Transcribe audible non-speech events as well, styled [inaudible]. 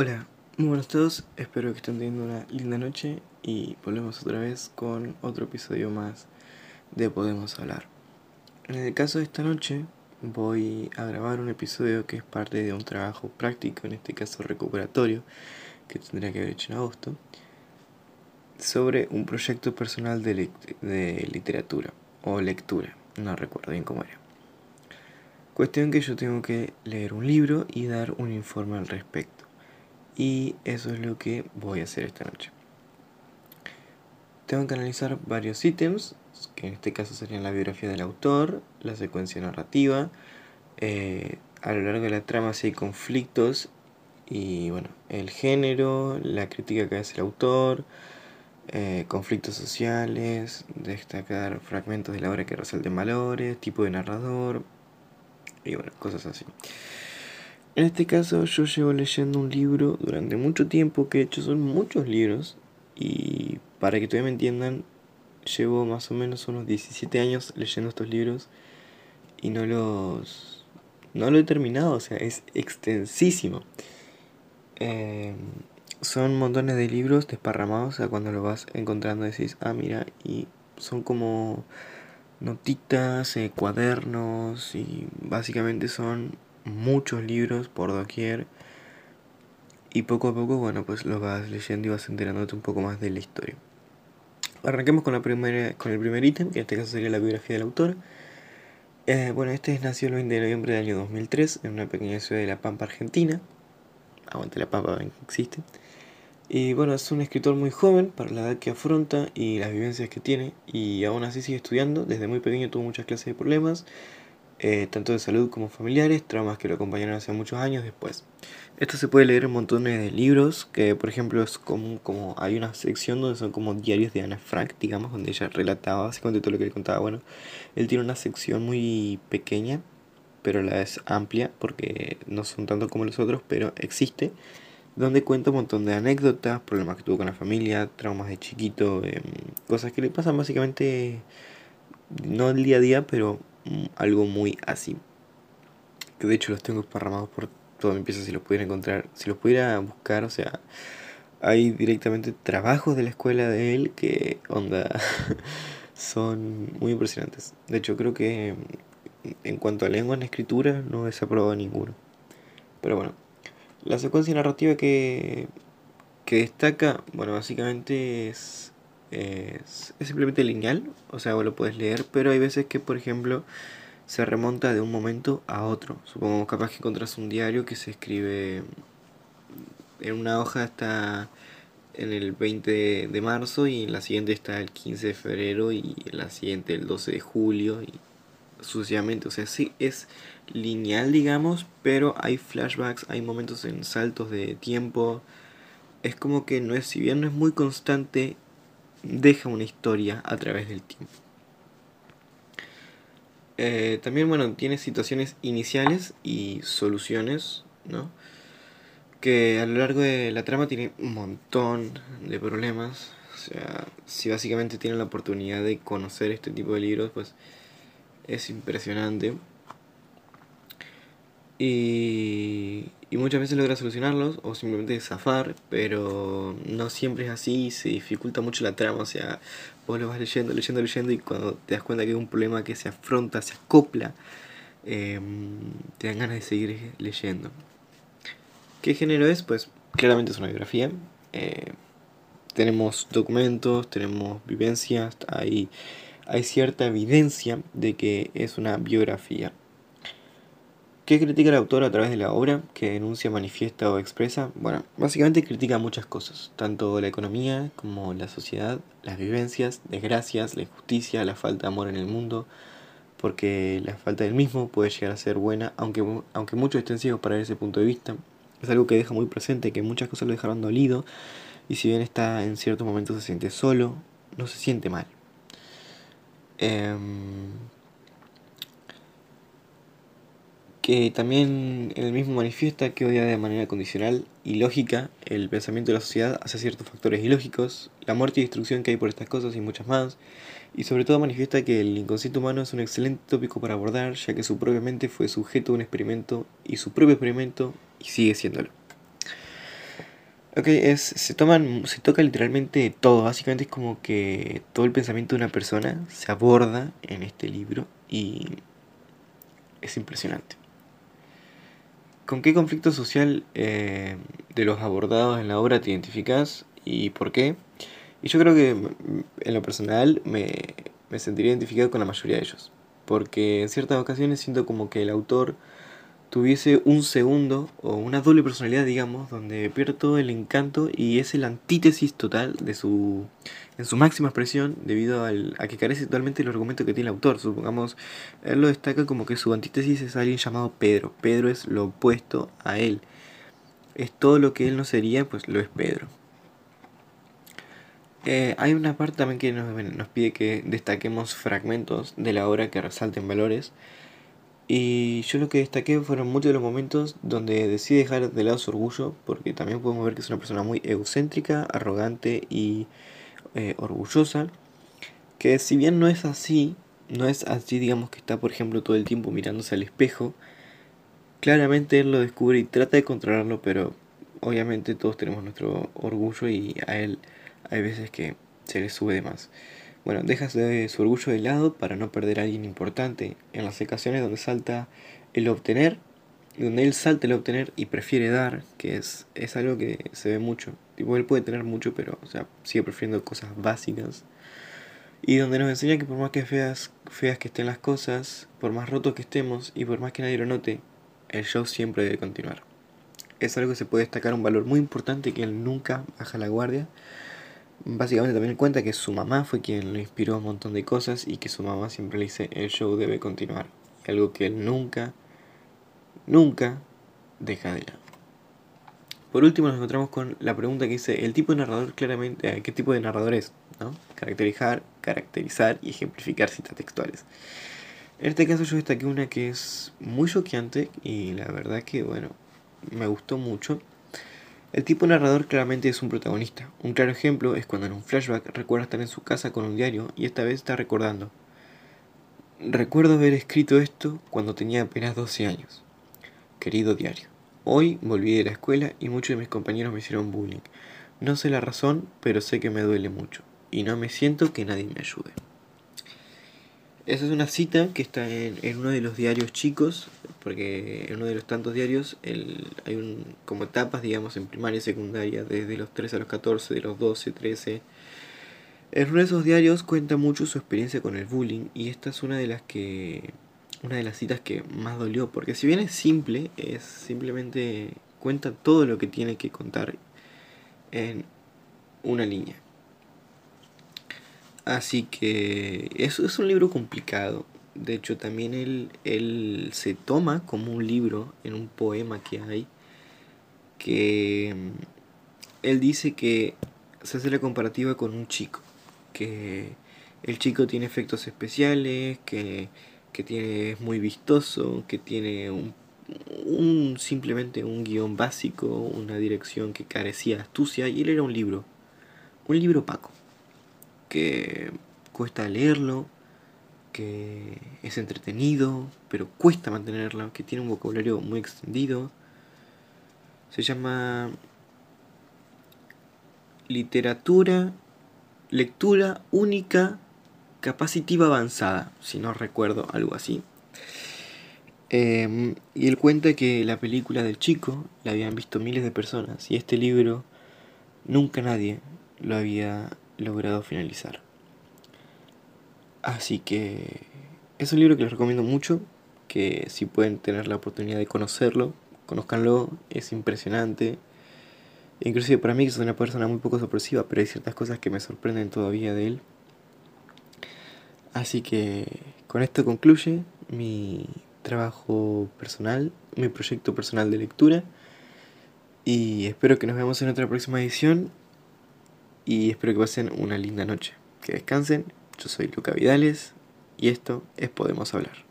Hola, muy buenos todos, espero que estén teniendo una linda noche y volvemos otra vez con otro episodio más de Podemos Hablar. En el caso de esta noche voy a grabar un episodio que es parte de un trabajo práctico, en este caso recuperatorio, que tendría que haber hecho en agosto, sobre un proyecto personal de, de literatura o lectura, no recuerdo bien cómo era. Cuestión que yo tengo que leer un libro y dar un informe al respecto. Y eso es lo que voy a hacer esta noche. Tengo que analizar varios ítems, que en este caso serían la biografía del autor, la secuencia narrativa, eh, a lo largo de la trama si hay conflictos y bueno, el género, la crítica que hace el autor, eh, conflictos sociales, destacar fragmentos de la obra que resalten valores, tipo de narrador, y bueno, cosas así. En este caso yo llevo leyendo un libro durante mucho tiempo, que de hecho son muchos libros, y para que todavía me entiendan, llevo más o menos unos 17 años leyendo estos libros y no los... no lo he terminado, o sea, es extensísimo. Eh, son montones de libros desparramados, o sea, cuando lo vas encontrando decís, ah, mira, y son como notitas, eh, cuadernos y básicamente son muchos libros por doquier y poco a poco, bueno, pues lo vas leyendo y vas enterándote un poco más de la historia. Arranquemos con, la primera, con el primer ítem, que en este caso sería la biografía del autor. Eh, bueno, este nació el 20 de noviembre del año 2003 en una pequeña ciudad de La Pampa, Argentina. Aguante La Pampa, existe. Y bueno, es un escritor muy joven para la edad que afronta y las vivencias que tiene y aún así sigue estudiando. Desde muy pequeño tuvo muchas clases de problemas, eh, tanto de salud como familiares, traumas que lo acompañaron hace muchos años después. Esto se puede leer en montones de libros, que por ejemplo es como, como hay una sección donde son como diarios de Ana Frank, digamos, donde ella relataba básicamente todo lo que le contaba. Bueno, él tiene una sección muy pequeña, pero la es amplia, porque no son tanto como los otros, pero existe donde cuenta un montón de anécdotas, problemas que tuvo con la familia, traumas de chiquito, em, cosas que le pasan básicamente, no el día a día, pero algo muy así. Que de hecho los tengo esparramados por toda mi pieza si los pudiera encontrar, si los pudiera buscar, o sea, hay directamente trabajos de la escuela de él que, onda, [laughs] son muy impresionantes. De hecho, creo que mm, en cuanto a lengua en escritura no he desaprobado ninguno. Pero bueno, la secuencia narrativa que, que destaca, bueno, básicamente es, es, simplemente lineal, o sea, vos lo puedes leer, pero hay veces que, por ejemplo, se remonta de un momento a otro. Supongamos capaz que encontrás un diario que se escribe en una hoja está en el 20 de marzo y en la siguiente está el 15 de febrero y en la siguiente el 12 de julio y sucesivamente. O sea, sí es lineal, digamos, pero hay flashbacks, hay momentos en saltos de tiempo. Es como que no es, si bien no es muy constante, deja una historia a través del tiempo. Eh, también, bueno, tiene situaciones iniciales y soluciones, ¿no? Que a lo largo de la trama tiene un montón de problemas. O sea, si básicamente tienen la oportunidad de conocer este tipo de libros, pues es impresionante. Y, muchas veces logra solucionarlos o simplemente zafar, pero no siempre es así, se dificulta mucho la trama, o sea, vos lo vas leyendo, leyendo, leyendo y cuando te das cuenta que hay un problema que se afronta, se acopla, em, te dan ganas de seguir leyendo. ¿Qué género es? Pues claramente es una biografía. Eh, tenemos documentos, tenemos vivencias, hay hay cierta evidencia de que es una biografía. ¿Qué critica el autor a través de la obra? ¿Qué denuncia, manifiesta o expresa? Bueno, básicamente critica muchas cosas, tanto la economía como la sociedad, las vivencias, desgracias, la injusticia, la falta de amor en el mundo, porque la falta del mismo puede llegar a ser buena, aunque, aunque muchos estén ciegos para ese punto de vista. Es algo que deja muy presente, que muchas cosas lo dejaron dolido, y si bien está en ciertos momentos se siente solo, no se siente mal. Em, que también el mismo manifiesta que odia de manera condicional y lógica el pensamiento de la sociedad hacia ciertos factores ilógicos, la muerte y destrucción que hay por estas cosas y muchas más, y sobre todo manifiesta que el inconsciente humano es un excelente tópico para abordar, ya que su propia mente fue sujeto a un experimento y su propio experimento sigue siéndolo. Ok, es, se toman, se toca literalmente todo, básicamente es como que todo el pensamiento de una persona se aborda en este libro y es impresionante. ¿Con qué conflicto social eh, de los abordados en la obra te identificas y por qué? Y yo creo que en lo personal me, me sentiría identificado con la mayoría de ellos, porque en ciertas ocasiones siento como que el autor tuviese un segundo o una doble personalidad, digamos, donde pierde todo el encanto y es el antítesis total de su en su máxima expresión debido al, a que carece totalmente el argumento que tiene el autor. Supongamos, él lo destaca como que su antítesis es alguien llamado Pedro. Pedro es lo opuesto a él. Es todo lo que él no sería, pues lo es Pedro. Eh, hay una parte también que nos, nos pide que destaquemos fragmentos de la obra que resalten valores. Y yo lo que destaqué fueron muchos de los momentos donde decide dejar de lado su orgullo, porque también podemos ver que es una persona muy egocéntrica, arrogante y eh, orgullosa, que si bien no es así, no es así, digamos que está, por ejemplo, todo el tiempo mirándose al espejo, claramente él lo descubre y trata de controlarlo, pero obviamente todos tenemos nuestro orgullo y a él hay veces que se le sube de más. Bueno, deja su orgullo de lado para no perder a alguien importante. En las ocasiones donde salta el obtener, donde él salta el obtener y prefiere dar, que es, es algo que se ve mucho. Tipo, él puede tener mucho, pero o sea, sigue prefiriendo cosas básicas. Y donde nos enseña que por más que feas, feas que estén las cosas, por más rotos que estemos y por más que nadie lo note, el show siempre debe continuar. Es algo que se puede destacar un valor muy importante que él nunca baja la guardia básicamente también cuenta que su mamá fue quien lo inspiró a un montón de cosas y que su mamá siempre le dice el show debe continuar. Algo que él nunca, nunca deja de lado. Por último nos encontramos con la pregunta que dice el tipo de narrador claramente, eh, ¿qué tipo de narrador es? ¿no? Caracterizar, caracterizar y ejemplificar citas textuales. En este caso yo destaqué una que es muy choqueante y la verdad que bueno, me gustó mucho el tipo narrador claramente es un protagonista. Un claro ejemplo es cuando en un flashback recuerda estar en su casa con un diario y esta vez está recordando. Recuerdo haber escrito esto cuando tenía apenas 12 años. Querido diario, hoy volví de la escuela y muchos de mis compañeros me hicieron bullying. No sé la razón, pero sé que me duele mucho y no me siento que nadie me ayude. Esa es una cita que está en, uno de los diarios chicos, porque en uno de los tantos diarios hay un, como etapas, digamos, en primaria y secundaria, desde los 13 a los 14, de los 12, 13. En uno de esos diarios cuenta mucho su experiencia con el bullying y esta es una de las que una de las citas que más dolió, porque si bien es simple, es simplemente cuenta todo lo que tiene que contar en una línea. Así que eso es un libro complicado. De hecho, también él, él se toma como un libro en un poema que hay que mm, él dice que se hace la comparativa con un chico, que el chico tiene efectos especiales, que, que tiene, es muy vistoso, que tiene un, un, simplemente un guion básico, una dirección que carecía de astucia, y él era un libro, un libro opaco que cuesta leerlo, que es entretenido, pero cuesta mantenerlo, que tiene un vocabulario muy extendido. Se llama literatura, lectura única, capacitiva avanzada, si no recuerdo algo así. Em, y él cuenta que la película del chico la habían visto miles de personas y este libro nunca nadie lo había logrado finalizar. Así que es un libro que les recomiendo mucho, que si pueden tener la oportunidad de conocerlo, conozcanlo, es impresionante. Inclusive para mí que soy una persona muy poco sorpresiva, pero hay ciertas cosas que me sorprenden todavía de él. Así que con esto concluye mi trabajo personal, mi proyecto personal de lectura. Y espero que nos veamos en otra próxima edición y espero que pasen una linda noche. Que descansen. Yo soy Luca Vidales y esto es Podemos Hablar.